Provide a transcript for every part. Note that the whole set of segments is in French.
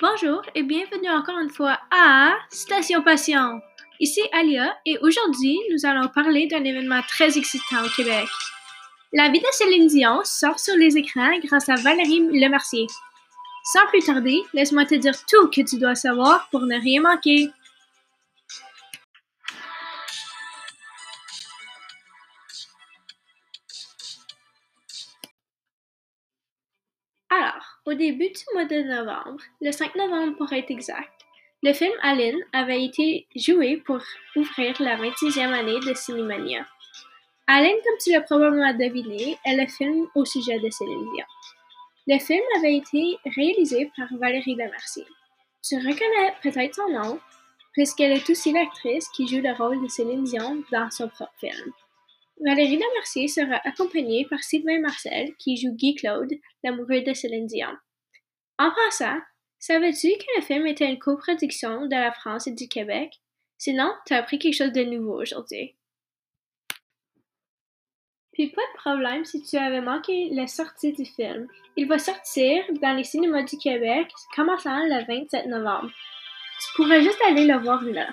Bonjour et bienvenue encore une fois à Station Passion. Ici Alia et aujourd'hui nous allons parler d'un événement très excitant au Québec. La vie de Céline Dion sort sur les écrans grâce à Valérie Lemercier. Sans plus tarder, laisse-moi te dire tout que tu dois savoir pour ne rien manquer. Au début du mois de novembre, le 5 novembre pour être exact, le film Aline avait été joué pour ouvrir la 26e année de Cinémania. Aline, comme tu l'as probablement deviné, est le film au sujet de Céline Dion. Le film avait été réalisé par Valérie Lemercier. Tu reconnais peut-être son nom, puisqu'elle est aussi l'actrice qui joue le rôle de Céline Dion dans son propre film. Valérie Lemercier sera accompagnée par Sylvain Marcel, qui joue Guy Claude, l'amoureux de Céline Dion. En passant, savais-tu que le film était une coproduction de la France et du Québec? Sinon, tu as appris quelque chose de nouveau aujourd'hui. Puis pas de problème si tu avais manqué la sortie du film. Il va sortir dans les cinémas du Québec commençant le 27 novembre. Tu pourrais juste aller le voir là.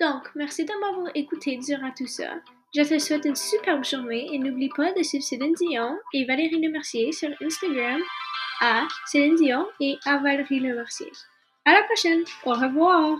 Donc, merci de m'avoir écouté durant tout ça. Je te souhaite une superbe journée et n'oublie pas de suivre Céline Dion et Valérie Lemercier sur Instagram à Céline Dion et à Valérie Lemercier. À la prochaine. Au revoir.